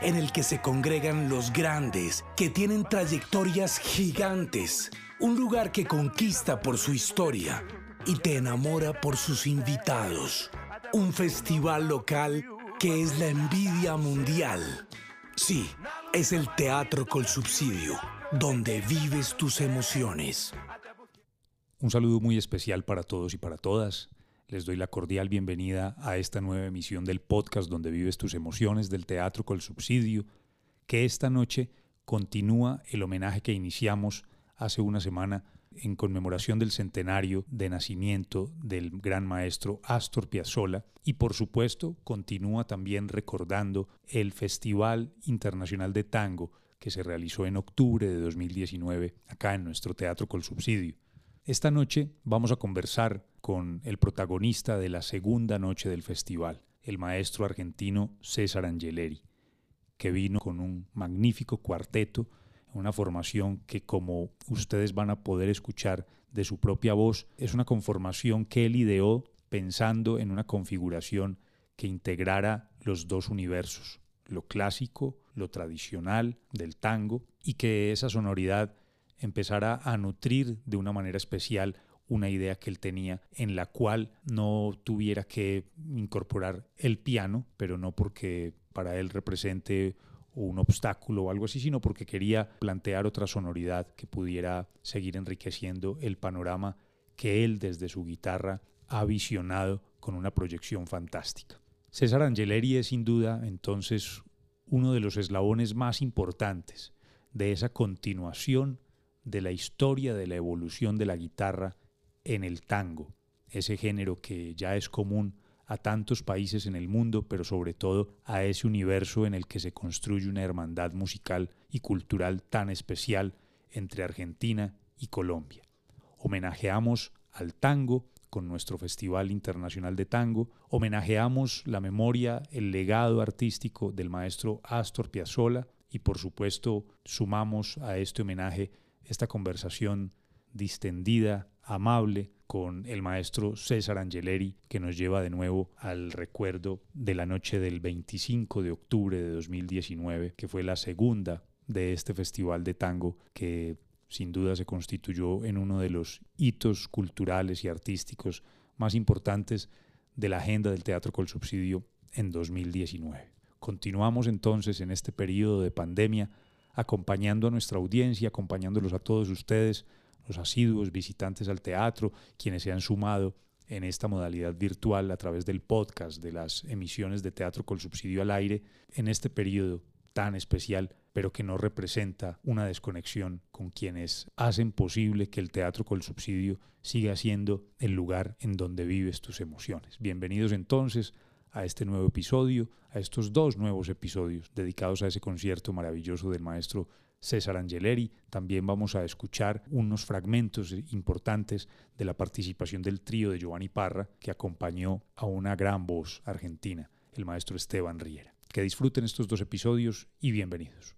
en el que se congregan los grandes, que tienen trayectorias gigantes. Un lugar que conquista por su historia y te enamora por sus invitados. Un festival local que es la envidia mundial. Sí, es el teatro con subsidio, donde vives tus emociones. Un saludo muy especial para todos y para todas. Les doy la cordial bienvenida a esta nueva emisión del podcast donde vives tus emociones del teatro con subsidio, que esta noche continúa el homenaje que iniciamos hace una semana en conmemoración del centenario de nacimiento del gran maestro Astor Piazzolla y por supuesto continúa también recordando el Festival Internacional de Tango que se realizó en octubre de 2019 acá en nuestro Teatro Col Subsidio. Esta noche vamos a conversar con el protagonista de la segunda noche del festival, el maestro argentino César Angeleri, que vino con un magnífico cuarteto una formación que como ustedes van a poder escuchar de su propia voz, es una conformación que él ideó pensando en una configuración que integrara los dos universos, lo clásico, lo tradicional del tango, y que esa sonoridad empezara a nutrir de una manera especial una idea que él tenía en la cual no tuviera que incorporar el piano, pero no porque para él represente un obstáculo o algo así, sino porque quería plantear otra sonoridad que pudiera seguir enriqueciendo el panorama que él desde su guitarra ha visionado con una proyección fantástica. César Angeleri es sin duda entonces uno de los eslabones más importantes de esa continuación de la historia de la evolución de la guitarra en el tango, ese género que ya es común a tantos países en el mundo, pero sobre todo a ese universo en el que se construye una hermandad musical y cultural tan especial entre Argentina y Colombia. Homenajeamos al tango con nuestro Festival Internacional de Tango, homenajeamos la memoria, el legado artístico del maestro Astor Piazzolla y por supuesto sumamos a este homenaje esta conversación distendida, amable, con el maestro César Angeleri, que nos lleva de nuevo al recuerdo de la noche del 25 de octubre de 2019, que fue la segunda de este festival de tango que sin duda se constituyó en uno de los hitos culturales y artísticos más importantes de la agenda del Teatro Col Subsidio en 2019. Continuamos entonces en este periodo de pandemia acompañando a nuestra audiencia, acompañándolos a todos ustedes los asiduos visitantes al teatro, quienes se han sumado en esta modalidad virtual a través del podcast de las emisiones de teatro con subsidio al aire en este periodo tan especial, pero que no representa una desconexión con quienes hacen posible que el teatro con subsidio siga siendo el lugar en donde vives tus emociones. Bienvenidos entonces a este nuevo episodio, a estos dos nuevos episodios dedicados a ese concierto maravilloso del maestro César Angeleri. También vamos a escuchar unos fragmentos importantes de la participación del trío de Giovanni Parra, que acompañó a una gran voz argentina, el maestro Esteban Riera. Que disfruten estos dos episodios y bienvenidos.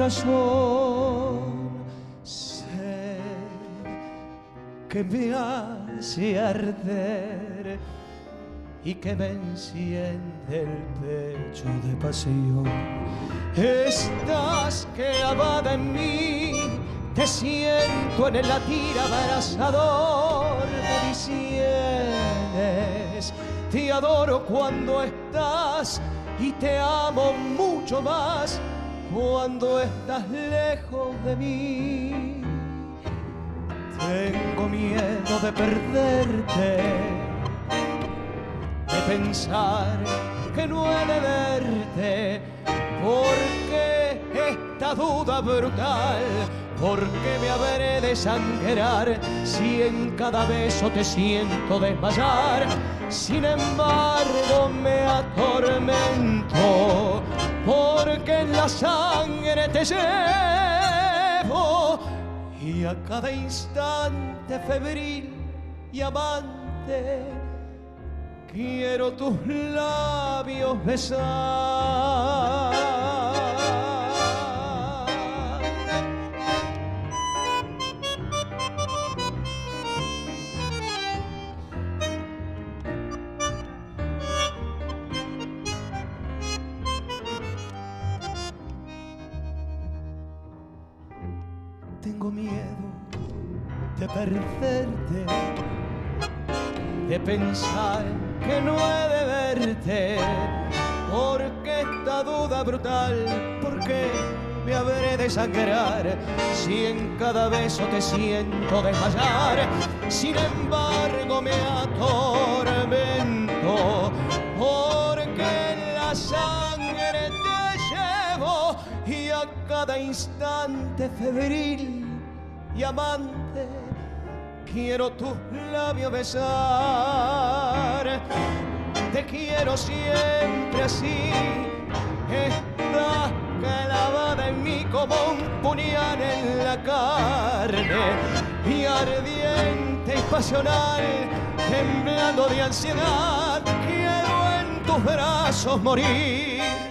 razón. Sé que me hace arder y que me enciende el pecho de pasión. Estás clavada en mí, te siento en el latir abrazador de mis sienes. Te adoro cuando estás y te amo mucho más cuando estás lejos de mí. Tengo miedo de perderte, de pensar que no he de verte, porque esta duda brutal, porque me habré de sangrar si en cada beso te siento desmayar. Sin embargo me atormento, porque en la sangre te llevo y a cada instante febril y amante quiero tus labios besar. De pensar que no he de verte, porque esta duda brutal, porque me habré de sangrar si en cada beso te siento desmayar. Sin embargo me atormento, porque la sangre te llevo y a cada instante febril y amante quiero tus labios besar. Te quiero siempre así, está clavada en mí como un puñal en la carne y ardiente y pasional, temblando de ansiedad, quiero en tus brazos morir.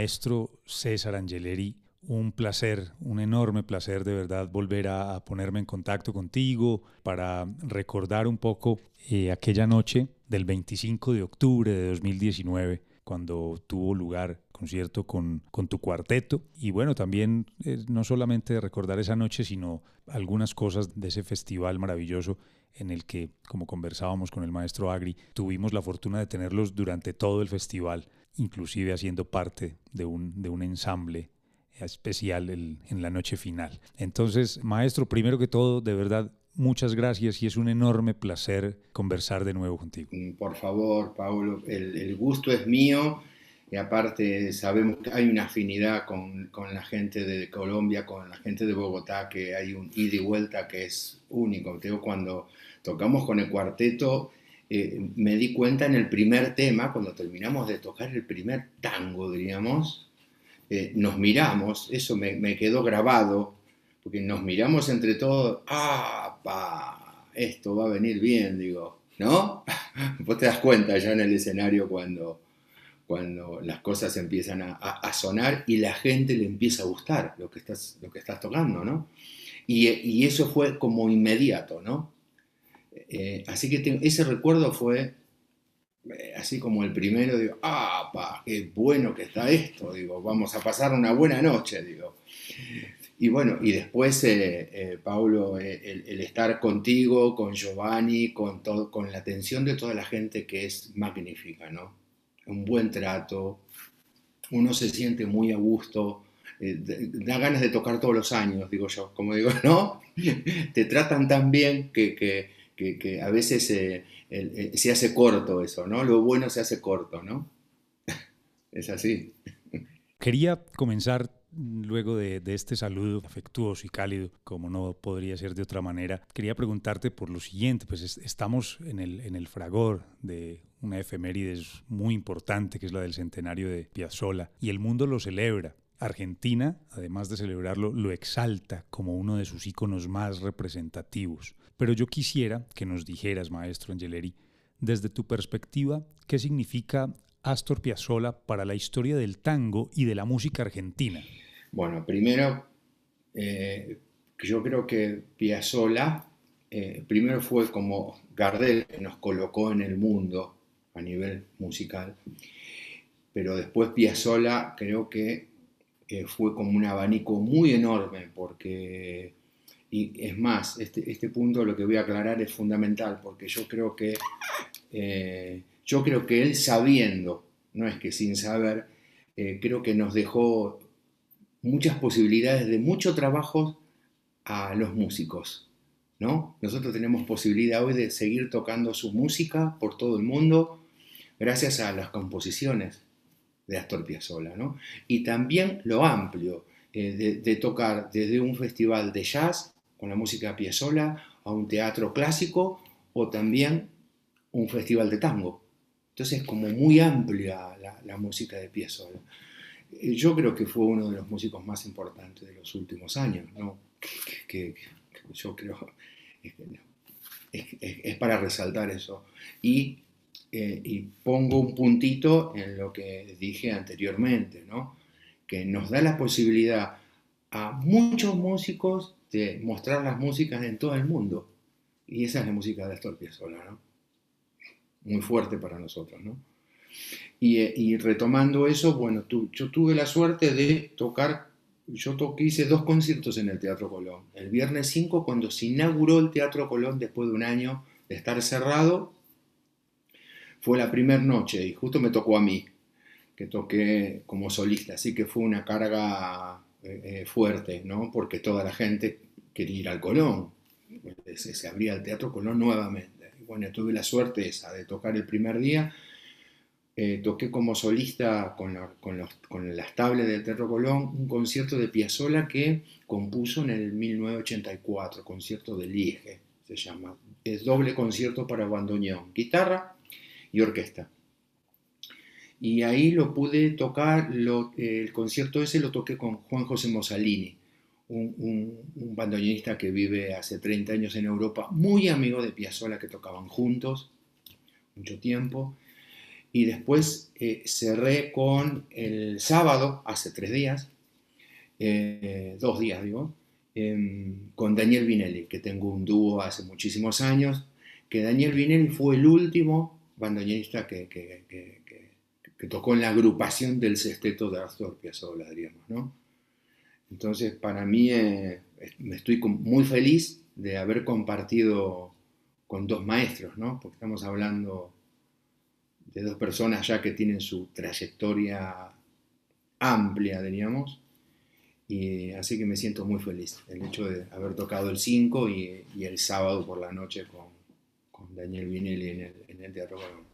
Maestro César Angeleri, un placer, un enorme placer de verdad volver a, ponerme en contacto contigo para recordar un poco eh, aquella noche del 25 de octubre de 2019 cuando tuvo lugar concierto con, tu cuarteto. Y bueno, también eh, no solamente recordar esa noche, sino algunas cosas de ese festival maravilloso en el que, como conversábamos con el maestro Agri, tuvimos la fortuna de tenerlos durante todo el festival inclusive haciendo parte de un, de un ensamble especial en la noche final. Entonces, maestro, primero que todo, de verdad, muchas gracias y es un enorme placer conversar de nuevo contigo. Mm, por favor, Paulo, el, gusto es mío y aparte sabemos que hay una afinidad con, con, la gente de Colombia, con la gente de Bogotá, que hay un ida y vuelta que es único. Tengo cuando tocamos con el cuarteto, eh, me di cuenta en el primer tema, cuando terminamos de tocar el primer tango, diríamos, eh, nos miramos, eso me, quedó grabado, porque nos miramos entre todos, ¡ah, pa! Esto va a venir bien, digo, ¿no? Vos te das cuenta ya en el escenario cuando, cuando las cosas empiezan a, sonar y la gente le empieza a gustar lo que estás, lo que estás tocando, ¿no? Y, y eso fue como inmediato, ¿no? Eh, así que ese recuerdo fue eh, así como el primero, digo, ah, pa, qué bueno que está esto, digo, vamos a pasar una buena noche, digo. Y bueno, y después, eh, Paulo, el, estar contigo, con Giovanni, con, todo, con la atención de toda la gente que es magnífica, ¿no? Un buen trato, uno se siente muy a gusto, da ganas de tocar todos los años, digo yo, como digo, ¿no? Te tratan tan bien que que, a veces se hace corto eso, ¿no? Lo bueno se hace corto, ¿no? es así. Quería comenzar luego de, este saludo afectuoso y cálido, como no podría ser de otra manera, quería preguntarte por lo siguiente, pues estamos en el, en el fragor de una efeméride muy importante que es la del centenario de Piazzolla y el mundo lo celebra. Argentina, además de celebrarlo, lo exalta como uno de sus íconos más representativos. Pero yo quisiera que nos dijeras, maestro Angeleri, desde tu perspectiva, ¿qué significa Astor Piazzolla para la historia del tango y de la música argentina? Bueno, primero, eh, yo creo que Piazzolla eh, primero fue como Gardel que nos colocó en el mundo a nivel musical. Pero después Piazzolla creo que eh, fue como un abanico muy enorme, porque, y es más, este, este, punto lo que voy a aclarar es fundamental, porque yo creo que, eh, yo creo que él sabiendo, no es que sin saber, eh, creo que nos dejó muchas posibilidades de mucho trabajo a los músicos. ¿no? Nosotros tenemos posibilidad hoy de seguir tocando su música por todo el mundo gracias a las composiciones de Astor Piazzolla, ¿no? Y también lo amplio eh, de, tocar desde un festival de jazz con la música Piazzolla a un teatro clásico o también un festival de tango. Entonces es como muy amplia la, música de Piazzolla. Eh, yo creo que fue uno de los músicos más importantes de los últimos años, ¿no? que, yo creo es, para resaltar eso. Y, eh, y, pongo un puntito en lo que dije anteriormente, ¿no? que nos da la posibilidad a muchos músicos de mostrar las músicas en todo el mundo. Y esa es la música de Astor Piazzolla, ¿no? Muy fuerte para nosotros, ¿no? Y, eh, retomando eso, bueno, yo tuve la suerte de tocar yo toqué, hice dos conciertos en el Teatro Colón. El viernes 5, cuando se inauguró el Teatro Colón después de un año de estar cerrado, fue la primera noche y justo me tocó a mí, que toqué como solista, así que fue una carga eh, eh, fuerte, ¿no? Porque toda la gente quería ir al Colón, se, se abría el Teatro Colón nuevamente. Bueno, tuve la suerte esa de tocar el primer día eh, toqué como solista con, las tablets del Teatro Colón un concierto de Piazzolla que compuso en el 1984, concierto de Liege, se llama. Es doble concierto para bandoneón, guitarra y orquesta. Y ahí lo pude tocar, el concierto ese lo toqué con Juan José Mosalini, un, un, bandoneonista que vive hace 30 años en Europa, muy amigo de Piazzolla, que tocaban juntos mucho tiempo. Y después eh, cerré con el sábado, hace tres días, eh, dos días digo, em, con Daniel Vinelli, que tengo un dúo hace muchísimos años, que Daniel Vinelli fue el último bandoneonista que, que, tocó en la agrupación del sexteto de Astor Piazzolla, diríamos, ¿no? Entonces, para mí, eh, me estoy muy feliz de haber compartido con dos maestros, ¿no? Porque estamos hablando de dos personas ya que tienen su trayectoria amplia, diríamos. Y así que me siento muy feliz el hecho de haber tocado el 5 y, el sábado por la noche con, Daniel Vinelli en el, en el Teatro Colón.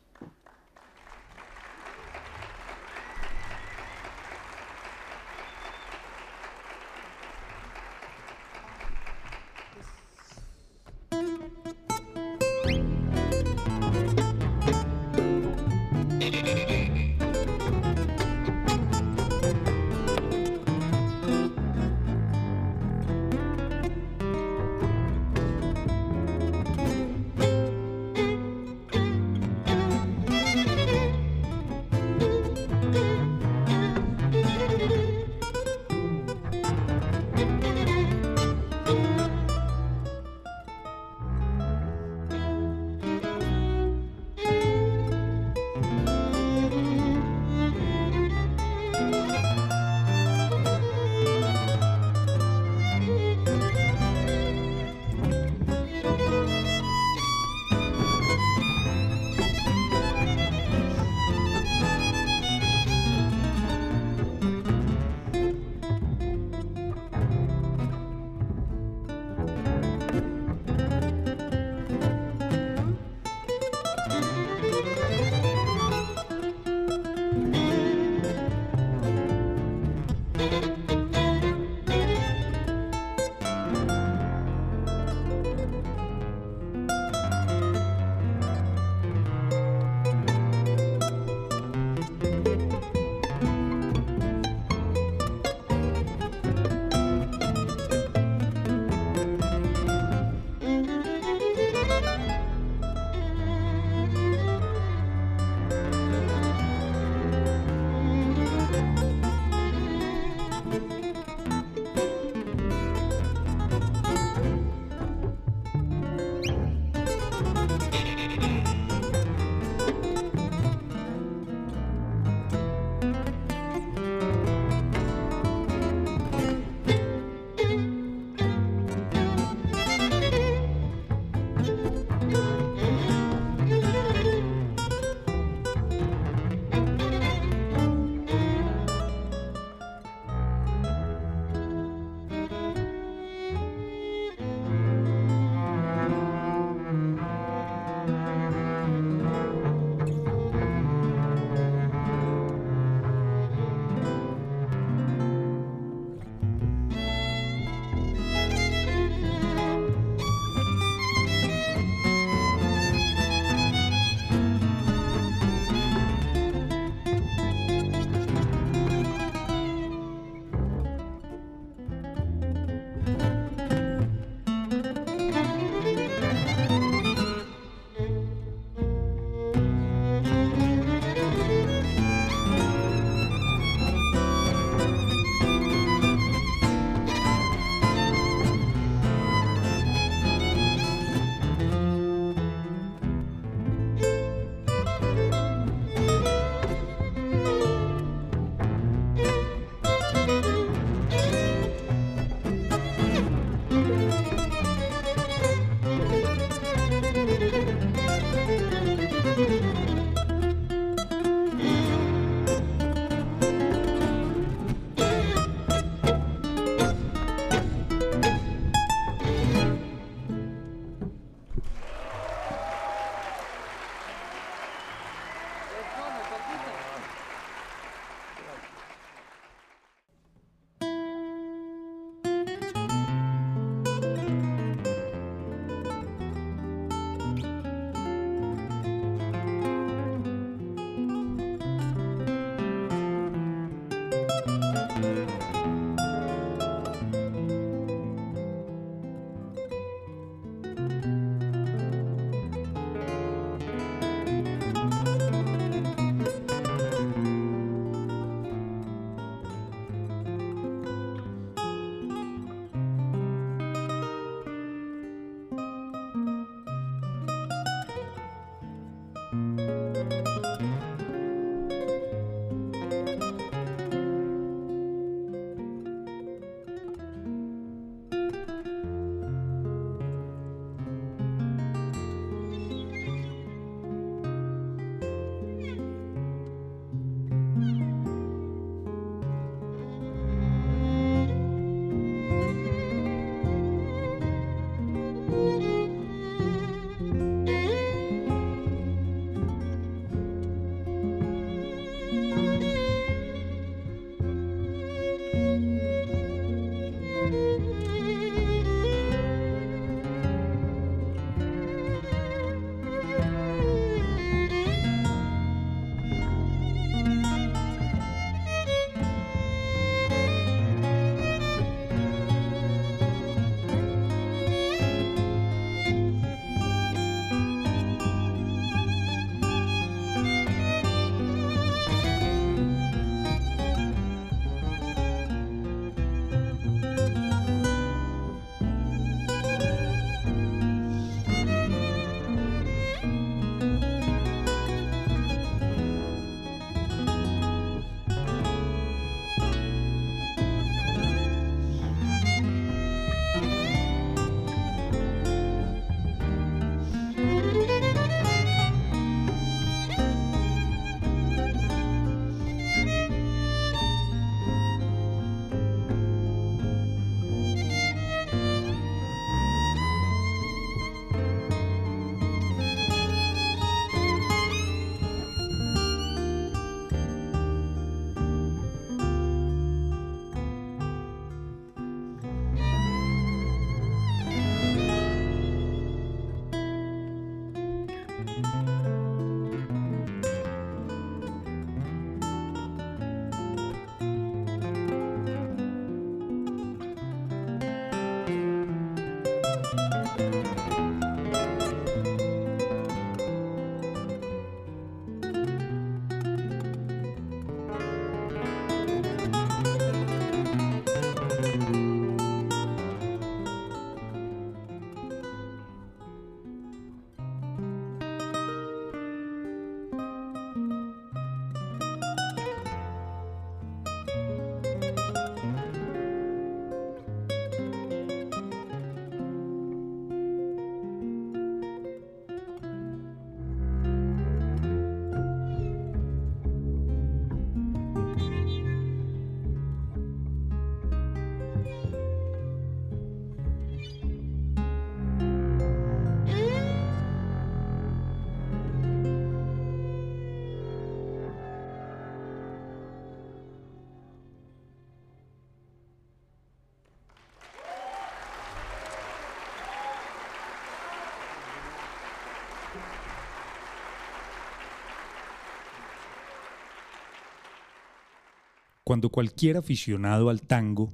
Cuando cualquier aficionado al tango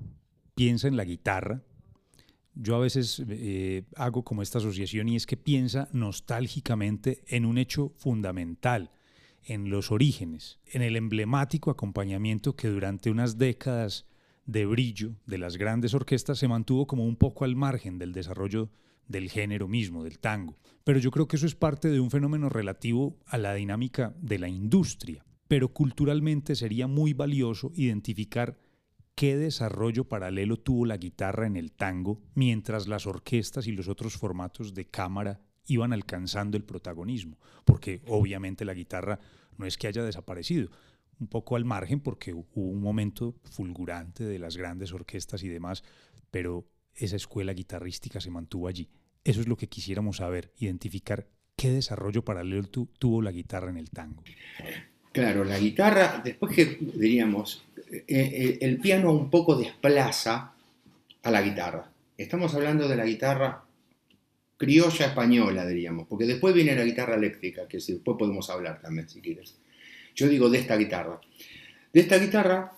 piensa en la guitarra, yo a veces eh, hago como esta asociación y es que piensa nostálgicamente en un hecho fundamental, en los orígenes, en el emblemático acompañamiento que durante unas décadas de brillo de las grandes orquestas se mantuvo como un poco al margen del desarrollo del género mismo, del tango. Pero yo creo que eso es parte de un fenómeno relativo a la dinámica de la industria. Pero culturalmente sería muy valioso identificar qué desarrollo paralelo tuvo la guitarra en el tango mientras las orquestas y los otros formatos de cámara iban alcanzando el protagonismo, porque obviamente la guitarra no es que haya desaparecido, un poco al margen porque hubo un momento fulgurante de las grandes orquestas y demás, pero esa escuela guitarrística se mantuvo allí. Eso es lo que quisiéramos saber, identificar qué desarrollo paralelo tuvo la guitarra en el tango. Claro, la guitarra, después que diríamos, eh, eh, el piano un poco desplaza a la guitarra. Estamos hablando de la guitarra criolla española, diríamos, porque después viene la guitarra eléctrica, que después podemos hablar también, si quieres. Yo digo de esta guitarra. De esta guitarra,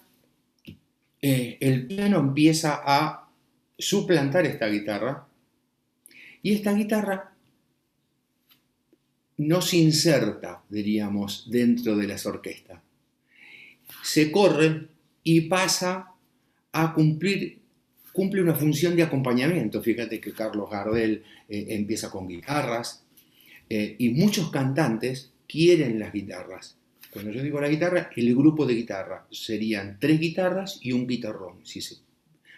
eh, el piano empieza a suplantar esta guitarra y esta guitarra no se inserta, diríamos, dentro de las orquestas. Se corre y pasa a cumplir, cumple una función de acompañamiento. Fíjate que Carlos Gardel eh, empieza con guitarras eh, y muchos cantantes quieren las guitarras. Cuando yo digo la guitarra, el grupo de guitarra serían tres guitarras y un guitarrón. Si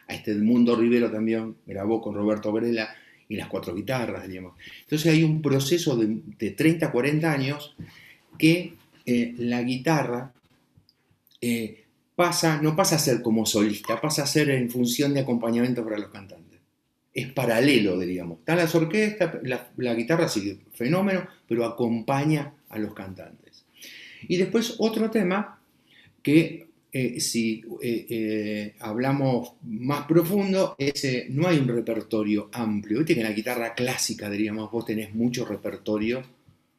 a este Edmundo Rivero también grabó con Roberto Grela y las cuatro guitarras, digamos. Entonces hay un proceso de, de 30, 40 años que eh, la guitarra eh, pasa, no pasa a ser como solista, pasa a ser en función de acompañamiento para los cantantes. Es paralelo, diríamos. Están las orquestas, la, la guitarra sigue fenómeno, pero acompaña a los cantantes. Y después otro tema que eh, si eh, eh, hablamos más profundo, es, no hay un repertorio amplio. Viste que en la guitarra clásica, diríamos, vos tenés mucho repertorio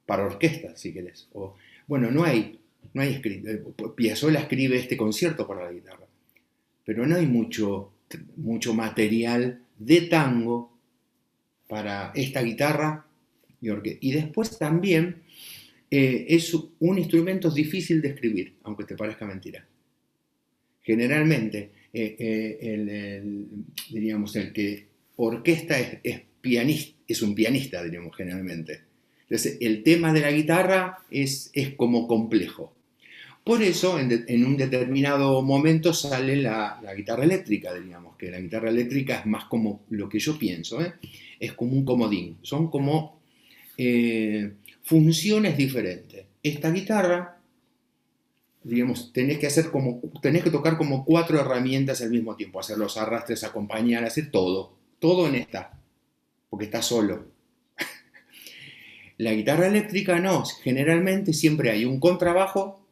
para orquesta, si querés. Bueno, no hay, no hay Piazzolla escribe este concierto para la guitarra, pero no hay mucho, mucho material de tango para esta guitarra y orquesta. Y después también es un instrumento difícil de escribir, aunque te parezca mentira. Generalmente, eh, eh, el, diríamos, el que orquesta es, pianista, es un pianista, diríamos, generalmente. Entonces, el tema de la guitarra es, es como complejo. Por eso, en, un determinado momento sale la, guitarra eléctrica, diríamos, que la guitarra eléctrica es más como lo que yo pienso, es como un comodín. Son como funciones diferentes. Esta guitarra, digamos, tenés que hacer como, tenés que tocar como cuatro herramientas al mismo tiempo, hacer los arrastres, acompañar, hacer todo, todo en esta, porque está solo. La guitarra eléctrica no, generalmente siempre hay un contrabajo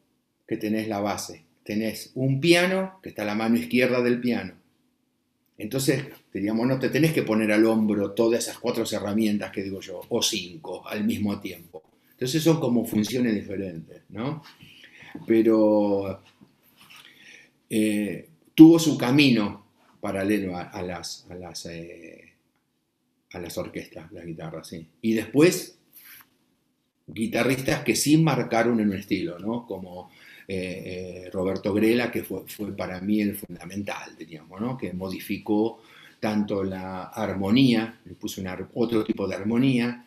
que tenés la base, tenés un piano que está a la mano izquierda del piano. Entonces, digamos, no te tenés que poner al hombro todas esas cuatro herramientas que digo yo, o cinco al mismo tiempo. Entonces son como funciones diferentes, ¿no? Pero eh, tuvo su camino paralelo a, las, a, las, eh, las orquestas, la guitarra, sí. Y después, guitarristas que sí marcaron en un estilo, ¿no? Como eh, Roberto Grela, que fue, fue, para mí el fundamental, diríamos, ¿no? Que modificó tanto la armonía, le puso otro tipo de armonía,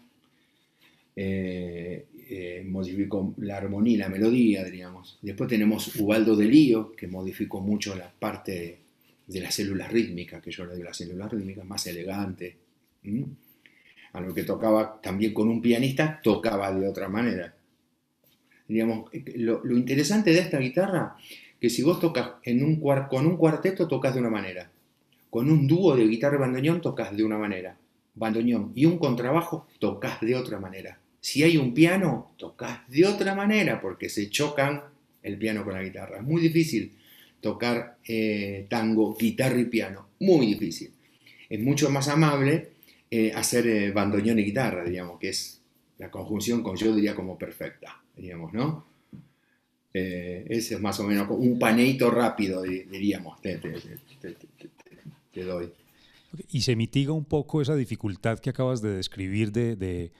eh, eh, modificó la armonía y la melodía, diríamos. Después tenemos Ubaldo de Lío, que modificó mucho la parte de, las células rítmicas, que yo le digo las células rítmicas, más elegante. A lo que tocaba también con un pianista, tocaba de otra manera. Digamos, lo, interesante de esta guitarra, que si vos tocas en con un cuarteto, tocas de una manera. Con un dúo de guitarra y bandoneón, tocas de una manera. Bandoneón y un contrabajo, tocas de otra manera. Si hay un piano, tocas de otra manera porque se chocan el piano con la guitarra. Es muy difícil tocar eh, tango, guitarra y piano. Muy difícil. Es mucho más amable eh, hacer eh, bandoneón y guitarra, digamos, que es la conjunción con yo diría como perfecta, digamos, ¿no? Eh, ese es más o menos un paneito rápido, diríamos, te, doy. Y se mitiga un poco esa dificultad que acabas de describir de, de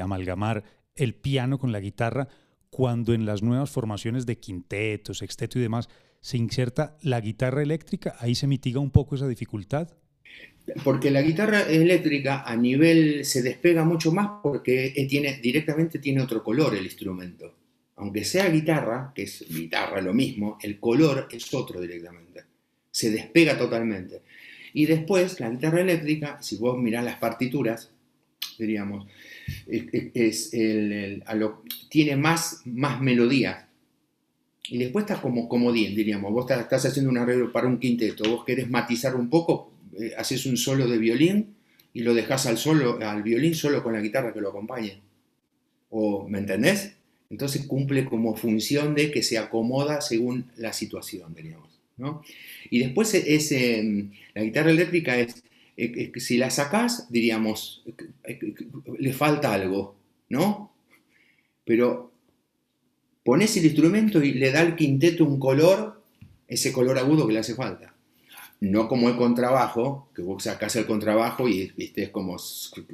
amalgamar el piano con la guitarra cuando en las nuevas formaciones de quinteto, sexteto y demás se inserta la guitarra eléctrica, ahí se mitiga un poco esa dificultad. Porque la guitarra eléctrica a nivel se despega mucho más porque tiene, directamente tiene otro color el instrumento. Aunque sea guitarra, que es guitarra lo mismo, el color es otro directamente. Se despega totalmente. Y después, la guitarra eléctrica, si vos mirás las partituras, diríamos, es, tiene más, más melodía. Y después está como comodín, diríamos. Vos estás, haciendo un arreglo para un quinteto, vos querés matizar un poco, eh, haces un solo de violín y lo dejas al, solo, al violín solo con la guitarra que lo acompañe. O, ¿Me entendés? Entonces cumple como función de que se acomoda según la situación, diríamos. Y después es, la guitarra eléctrica es, si la sacás, diríamos, le falta algo, ¿no? Pero pones el instrumento y le da al quinteto un color, ese color agudo que le hace falta. No como el contrabajo, que vos sacás el contrabajo y ¿viste? es como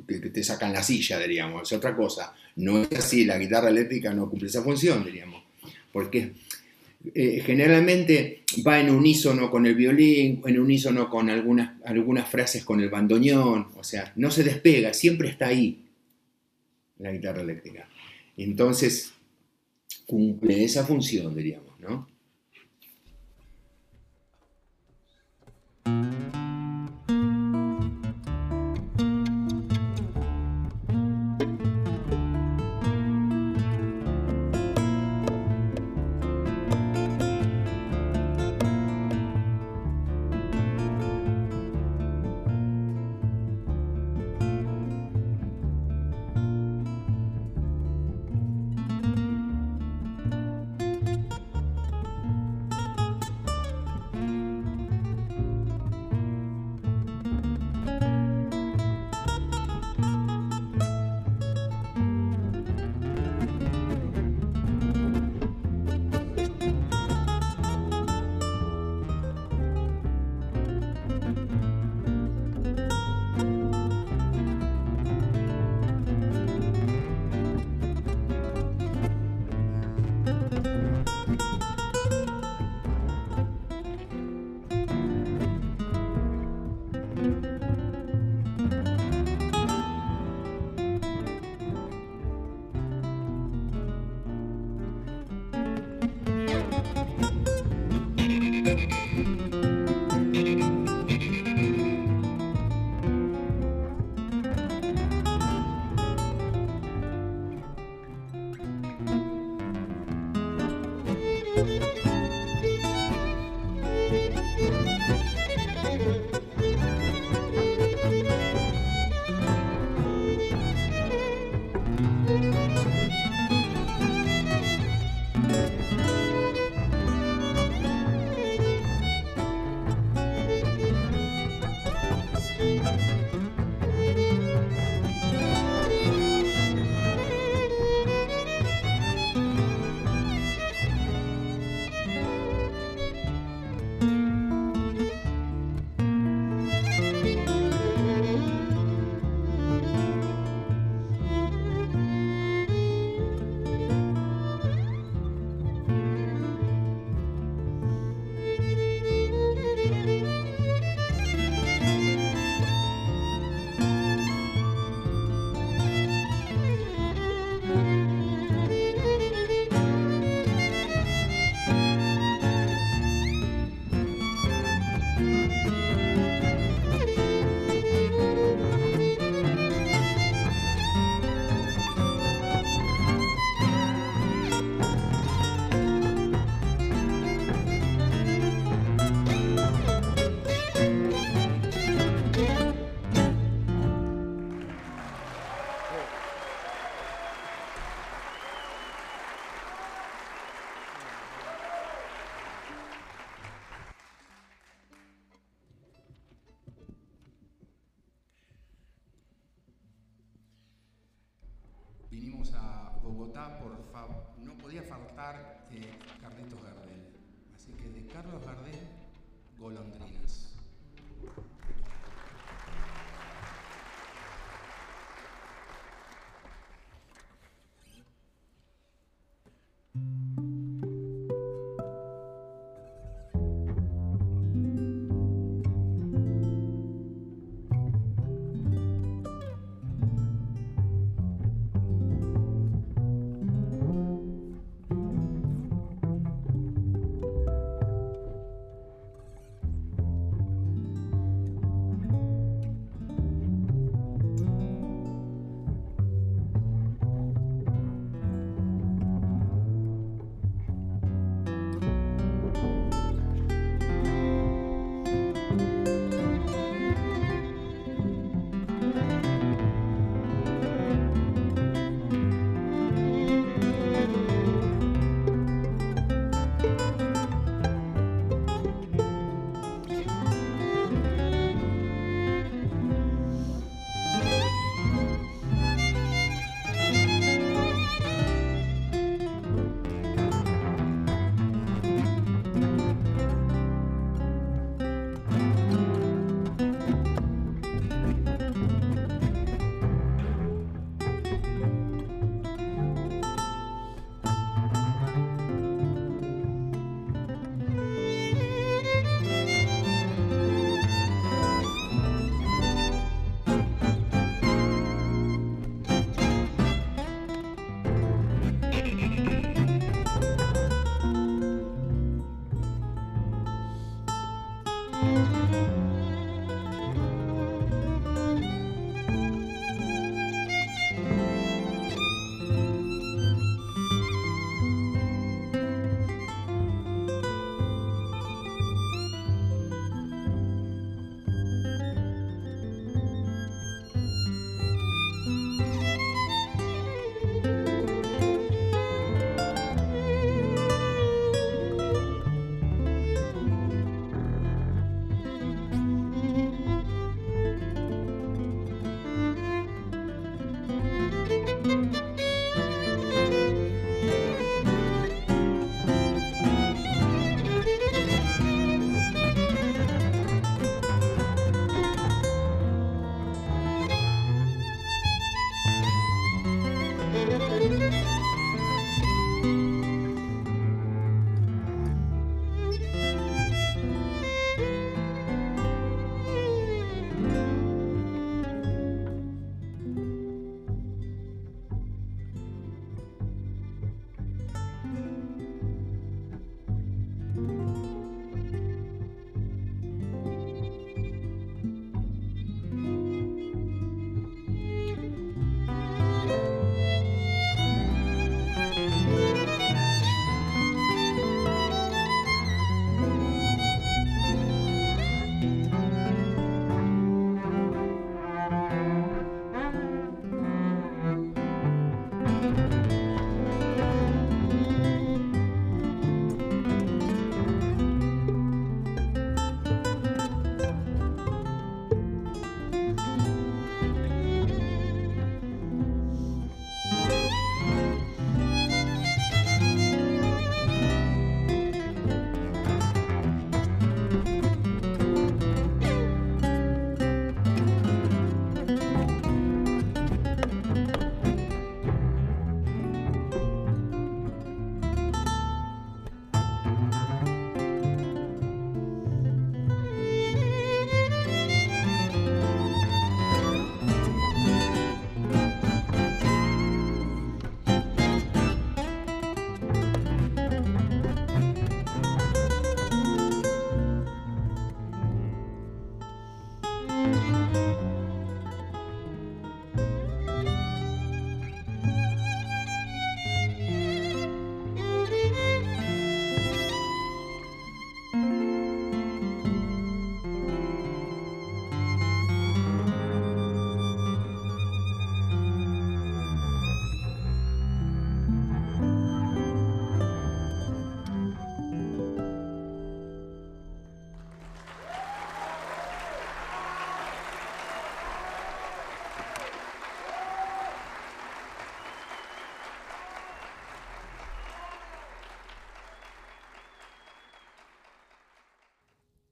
que te sacan la silla, diríamos, es otra cosa. No es así, la guitarra eléctrica no cumple esa función, diríamos. Porque eh, generalmente va en unísono con el violín, en unísono con algunas, algunas frases con el bandoneón, o sea, no se despega, siempre está ahí la guitarra eléctrica. Entonces, cumple esa función, diríamos, ¿no? faltar de Carlitos Gardel. Así que de Carlos Gardel, golondrinas.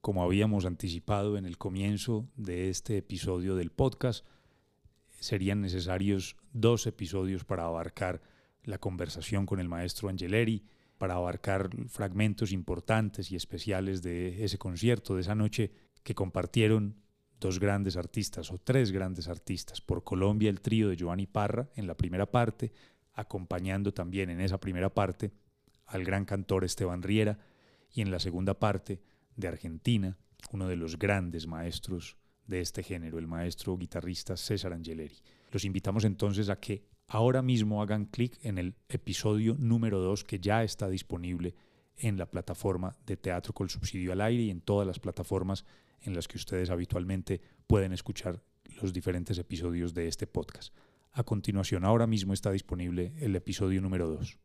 Como habíamos anticipado en el comienzo de este episodio del podcast, serían necesarios dos episodios para abarcar la conversación con el maestro Angeleri, para abarcar fragmentos importantes y especiales de ese concierto, de esa noche que compartieron dos grandes artistas o tres grandes artistas. Por Colombia el trío de Giovanni Parra en la primera parte, acompañando también en esa primera parte al gran cantor Esteban Riera y en la segunda parte de Argentina, uno de los grandes maestros de este género, el maestro guitarrista César Angeleri. Los invitamos entonces a que ahora mismo hagan clic en el episodio número 2 que ya está disponible en la plataforma de Teatro con Subsidio al Aire y en todas las plataformas en las que ustedes habitualmente pueden escuchar los diferentes episodios de este podcast. A continuación, ahora mismo está disponible el episodio número 2.